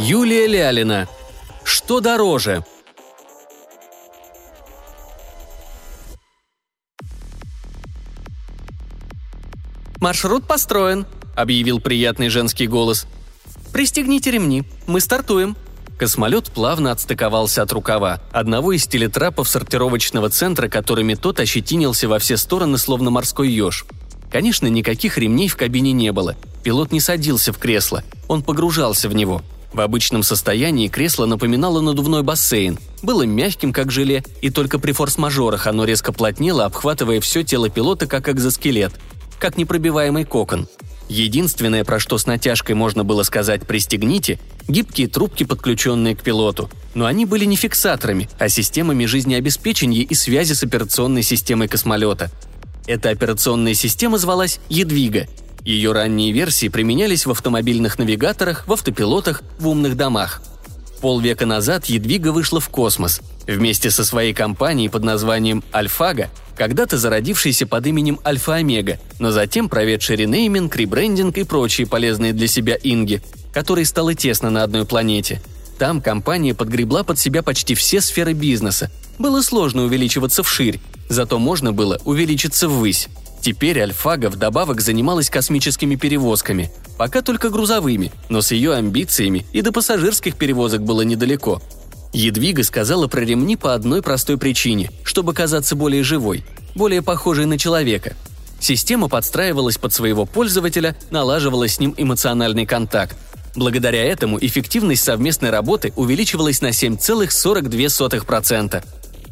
Юлия Лялина. Что дороже? «Маршрут построен», — объявил приятный женский голос. «Пристегните ремни, мы стартуем». Космолет плавно отстыковался от рукава, одного из телетрапов сортировочного центра, которыми тот ощетинился во все стороны, словно морской еж. Конечно, никаких ремней в кабине не было. Пилот не садился в кресло, он погружался в него. В обычном состоянии кресло напоминало надувной бассейн, было мягким, как желе, и только при форс-мажорах оно резко плотнело, обхватывая все тело пилота, как экзоскелет – как непробиваемый кокон. Единственное, про что с натяжкой можно было сказать «пристегните», гибкие трубки, подключенные к пилоту. Но они были не фиксаторами, а системами жизнеобеспечения и связи с операционной системой космолета. Эта операционная система звалась «Едвига». Ее ранние версии применялись в автомобильных навигаторах, в автопилотах, в умных домах. Полвека назад Едвига вышла в космос. Вместе со своей компанией под названием «Альфага» когда-то зародившийся под именем Альфа-Омега, но затем проведший ренейминг, ребрендинг и прочие полезные для себя инги, которой стало тесно на одной планете. Там компания подгребла под себя почти все сферы бизнеса. Было сложно увеличиваться вширь, зато можно было увеличиться ввысь. Теперь Альфага вдобавок занималась космическими перевозками, пока только грузовыми, но с ее амбициями и до пассажирских перевозок было недалеко – Едвига сказала про ремни по одной простой причине, чтобы казаться более живой, более похожей на человека. Система подстраивалась под своего пользователя, налаживала с ним эмоциональный контакт. Благодаря этому эффективность совместной работы увеличивалась на 7,42%.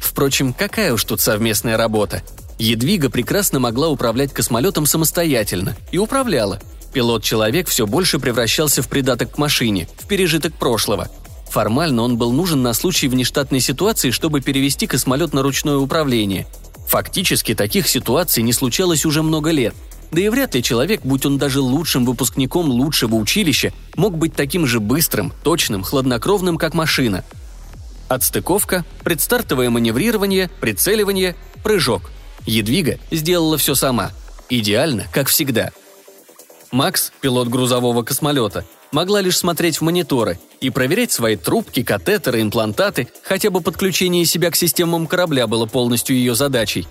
Впрочем, какая уж тут совместная работа? Едвига прекрасно могла управлять космолетом самостоятельно и управляла. Пилот-человек все больше превращался в придаток к машине, в пережиток прошлого – Формально он был нужен на случай внештатной ситуации, чтобы перевести космолет на ручное управление. Фактически таких ситуаций не случалось уже много лет. Да и вряд ли человек, будь он даже лучшим выпускником лучшего училища, мог быть таким же быстрым, точным, хладнокровным, как машина. Отстыковка, предстартовое маневрирование, прицеливание, прыжок. Едвига сделала все сама. Идеально, как всегда. Макс, пилот грузового космолета, могла лишь смотреть в мониторы и проверять свои трубки, катетеры, имплантаты, хотя бы подключение себя к системам корабля было полностью ее задачей.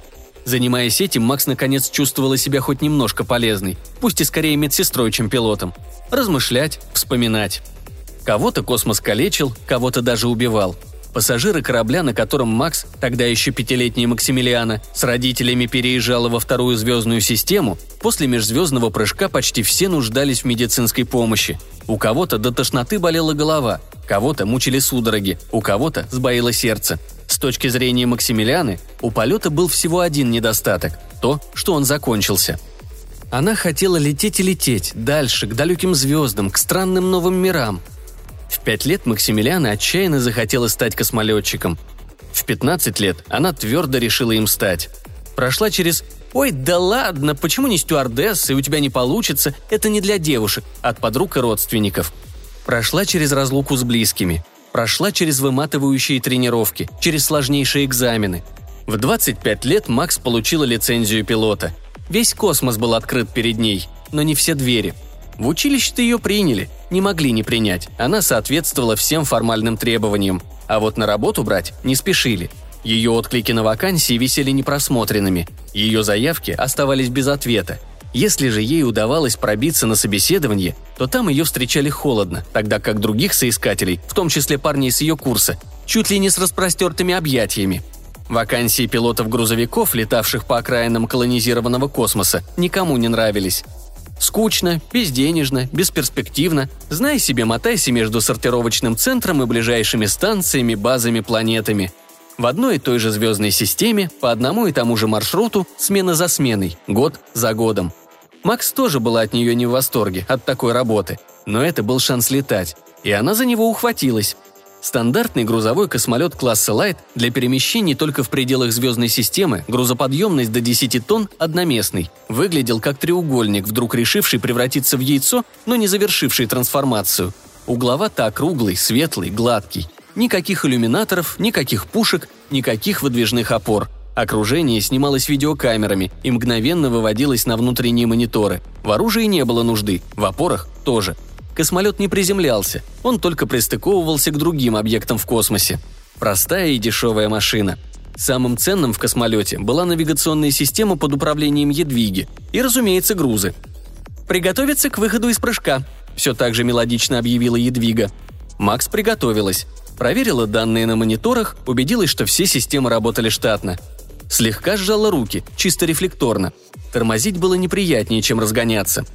Занимаясь этим, Макс наконец чувствовала себя хоть немножко полезной, пусть и скорее медсестрой, чем пилотом. Размышлять, вспоминать. Кого-то космос калечил, кого-то даже убивал – Пассажиры корабля, на котором Макс, тогда еще пятилетний Максимилиана, с родителями переезжала во вторую звездную систему, после межзвездного прыжка почти все нуждались в медицинской помощи. У кого-то до тошноты болела голова, кого-то мучили судороги, у кого-то сбоило сердце. С точки зрения Максимилианы, у полета был всего один недостаток – то, что он закончился. Она хотела лететь и лететь, дальше, к далеким звездам, к странным новым мирам – в пять лет Максимилиана отчаянно захотела стать космолетчиком. В 15 лет она твердо решила им стать. Прошла через «Ой, да ладно, почему не стюардесса, и у тебя не получится? Это не для девушек, от подруг и родственников». Прошла через разлуку с близкими. Прошла через выматывающие тренировки, через сложнейшие экзамены. В 25 лет Макс получила лицензию пилота. Весь космос был открыт перед ней, но не все двери – в училище-то ее приняли, не могли не принять, она соответствовала всем формальным требованиям, а вот на работу брать не спешили. Ее отклики на вакансии висели непросмотренными, ее заявки оставались без ответа. Если же ей удавалось пробиться на собеседование, то там ее встречали холодно, тогда как других соискателей, в том числе парней с ее курса, чуть ли не с распростертыми объятиями. Вакансии пилотов грузовиков, летавших по окраинам колонизированного космоса, никому не нравились. Скучно, безденежно, бесперспективно. Знай себе, мотайся между сортировочным центром и ближайшими станциями, базами, планетами. В одной и той же звездной системе, по одному и тому же маршруту, смена за сменой, год за годом. Макс тоже была от нее не в восторге, от такой работы. Но это был шанс летать. И она за него ухватилась. Стандартный грузовой космолет класса Light для перемещений только в пределах звездной системы, грузоподъемность до 10 тонн, одноместный. Выглядел как треугольник, вдруг решивший превратиться в яйцо, но не завершивший трансформацию. Угловато-округлый, светлый, гладкий. Никаких иллюминаторов, никаких пушек, никаких выдвижных опор. Окружение снималось видеокамерами и мгновенно выводилось на внутренние мониторы. В оружии не было нужды, в опорах тоже – космолет не приземлялся, он только пристыковывался к другим объектам в космосе. Простая и дешевая машина. Самым ценным в космолете была навигационная система под управлением Едвиги и, разумеется, грузы. «Приготовиться к выходу из прыжка», – все так же мелодично объявила Едвига. Макс приготовилась. Проверила данные на мониторах, убедилась, что все системы работали штатно. Слегка сжала руки, чисто рефлекторно. Тормозить было неприятнее, чем разгоняться.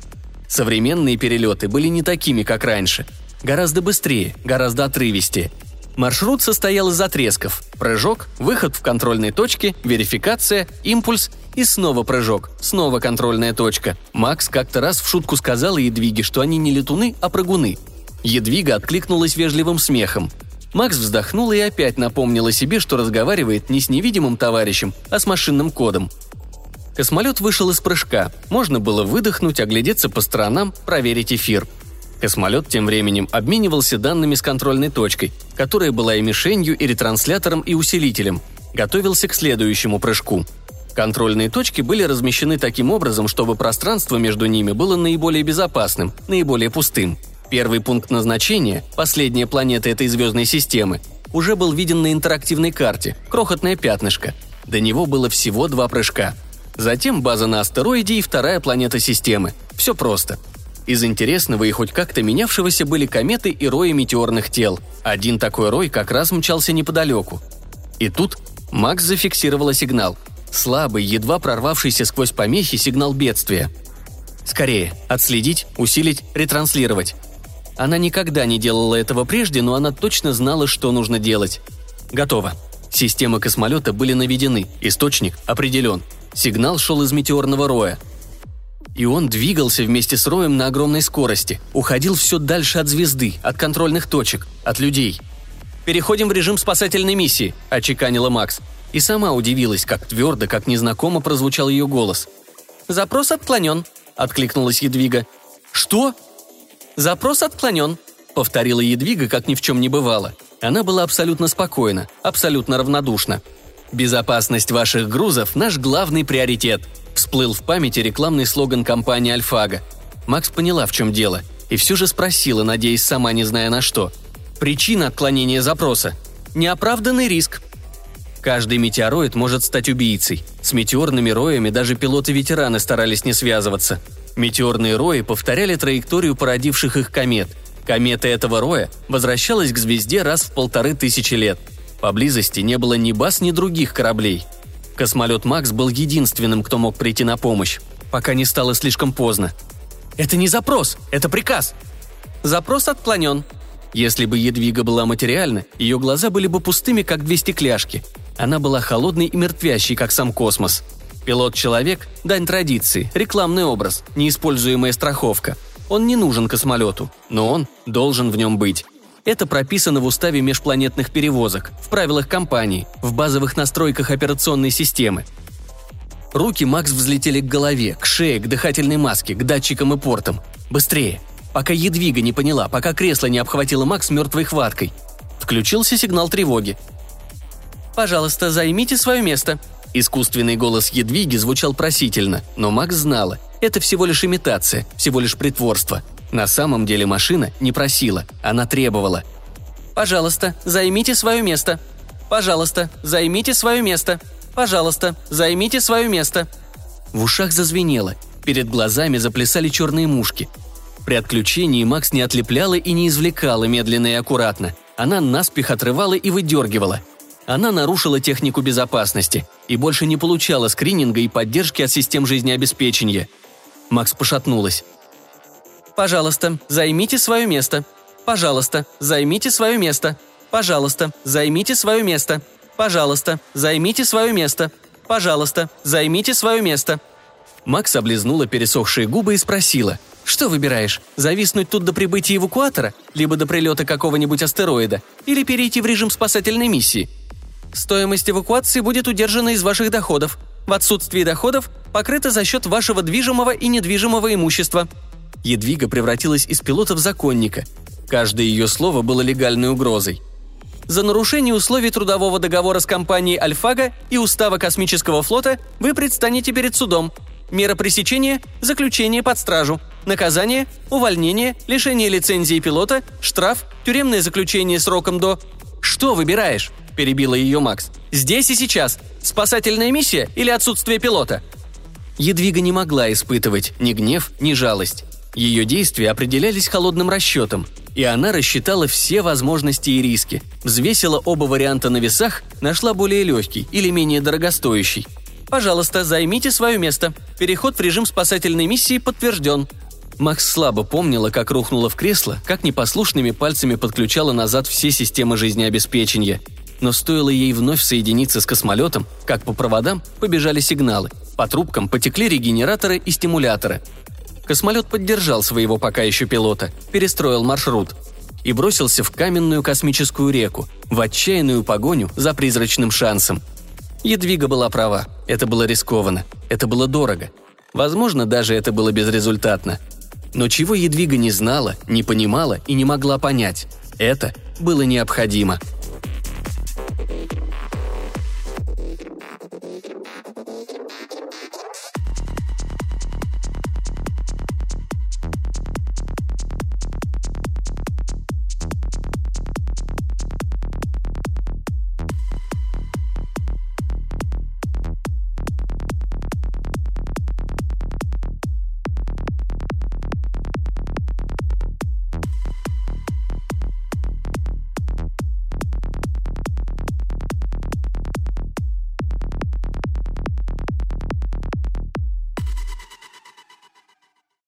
Современные перелеты были не такими, как раньше. Гораздо быстрее, гораздо отрывистее – Маршрут состоял из отрезков. Прыжок, выход в контрольной точке, верификация, импульс и снова прыжок, снова контрольная точка. Макс как-то раз в шутку сказал Едвиге, что они не летуны, а прыгуны. Едвига откликнулась вежливым смехом. Макс вздохнул и опять напомнила себе, что разговаривает не с невидимым товарищем, а с машинным кодом. Космолет вышел из прыжка. Можно было выдохнуть, оглядеться по сторонам, проверить эфир – Космолет тем временем обменивался данными с контрольной точкой, которая была и мишенью, и ретранслятором, и усилителем. Готовился к следующему прыжку. Контрольные точки были размещены таким образом, чтобы пространство между ними было наиболее безопасным, наиболее пустым. Первый пункт назначения, последняя планета этой звездной системы, уже был виден на интерактивной карте, крохотное пятнышко. До него было всего два прыжка. Затем база на астероиде и вторая планета системы. Все просто – из интересного и хоть как-то менявшегося были кометы и рои метеорных тел. Один такой рой как раз мчался неподалеку. И тут Макс зафиксировала сигнал. Слабый, едва прорвавшийся сквозь помехи сигнал бедствия. Скорее, отследить, усилить, ретранслировать. Она никогда не делала этого прежде, но она точно знала, что нужно делать. Готово. Системы космолета были наведены, источник определен. Сигнал шел из метеорного роя – и он двигался вместе с Роем на огромной скорости, уходил все дальше от звезды, от контрольных точек, от людей. «Переходим в режим спасательной миссии», – очеканила Макс. И сама удивилась, как твердо, как незнакомо прозвучал ее голос. «Запрос отклонен», – откликнулась Едвига. «Что?» «Запрос отклонен», – повторила Едвига, как ни в чем не бывало. Она была абсолютно спокойна, абсолютно равнодушна. «Безопасность ваших грузов – наш главный приоритет», Всплыл в памяти рекламный слоган компании «Альфага». Макс поняла, в чем дело, и все же спросила, надеясь сама не зная на что. Причина отклонения запроса – неоправданный риск. Каждый метеороид может стать убийцей. С метеорными роями даже пилоты-ветераны старались не связываться. Метеорные рои повторяли траекторию породивших их комет. Комета этого роя возвращалась к звезде раз в полторы тысячи лет. Поблизости не было ни баз, ни других кораблей – Космолет Макс был единственным, кто мог прийти на помощь, пока не стало слишком поздно. «Это не запрос, это приказ!» «Запрос отклонен», если бы Едвига была материальна, ее глаза были бы пустыми, как две стекляшки. Она была холодной и мертвящей, как сам космос. Пилот-человек – дань традиции, рекламный образ, неиспользуемая страховка. Он не нужен космолету, но он должен в нем быть. Это прописано в уставе межпланетных перевозок, в правилах компании, в базовых настройках операционной системы. Руки Макс взлетели к голове, к шее, к дыхательной маске, к датчикам и портам. Быстрее! Пока Едвига не поняла, пока кресло не обхватило Макс мертвой хваткой. Включился сигнал тревоги. «Пожалуйста, займите свое место», Искусственный голос Едвиги звучал просительно, но Макс знала, это всего лишь имитация, всего лишь притворство. На самом деле машина не просила, она требовала. «Пожалуйста, займите свое место. Пожалуйста, займите свое место. Пожалуйста, займите свое место». В ушах зазвенело, перед глазами заплясали черные мушки. При отключении Макс не отлепляла и не извлекала медленно и аккуратно. Она наспех отрывала и выдергивала. Она нарушила технику безопасности и больше не получала скрининга и поддержки от систем жизнеобеспечения. Макс пошатнулась. Пожалуйста, займите свое место. Пожалуйста, займите свое место. Пожалуйста, займите свое место. Пожалуйста, займите свое место. Пожалуйста, займите свое место. Макс облизнула пересохшие губы и спросила. «Что выбираешь? Зависнуть тут до прибытия эвакуатора? Либо до прилета какого-нибудь астероида? Или перейти в режим спасательной миссии?» «Стоимость эвакуации будет удержана из ваших доходов. В отсутствии доходов покрыта за счет вашего движимого и недвижимого имущества», Едвига превратилась из пилота в законника. Каждое ее слово было легальной угрозой. За нарушение условий трудового договора с компанией «Альфага» и устава космического флота вы предстанете перед судом. Мера пресечения – заключение под стражу. Наказание – увольнение, лишение лицензии пилота, штраф, тюремное заключение сроком до... «Что выбираешь?» – перебила ее Макс. «Здесь и сейчас. Спасательная миссия или отсутствие пилота?» Едвига не могла испытывать ни гнев, ни жалость. Ее действия определялись холодным расчетом, и она рассчитала все возможности и риски, взвесила оба варианта на весах, нашла более легкий или менее дорогостоящий. «Пожалуйста, займите свое место. Переход в режим спасательной миссии подтвержден», Макс слабо помнила, как рухнула в кресло, как непослушными пальцами подключала назад все системы жизнеобеспечения. Но стоило ей вновь соединиться с космолетом, как по проводам побежали сигналы. По трубкам потекли регенераторы и стимуляторы. Космолет поддержал своего пока еще пилота, перестроил маршрут и бросился в каменную космическую реку, в отчаянную погоню за призрачным шансом. Едвига была права. Это было рискованно. Это было дорого. Возможно, даже это было безрезультатно. Но чего Едвига не знала, не понимала и не могла понять – это было необходимо –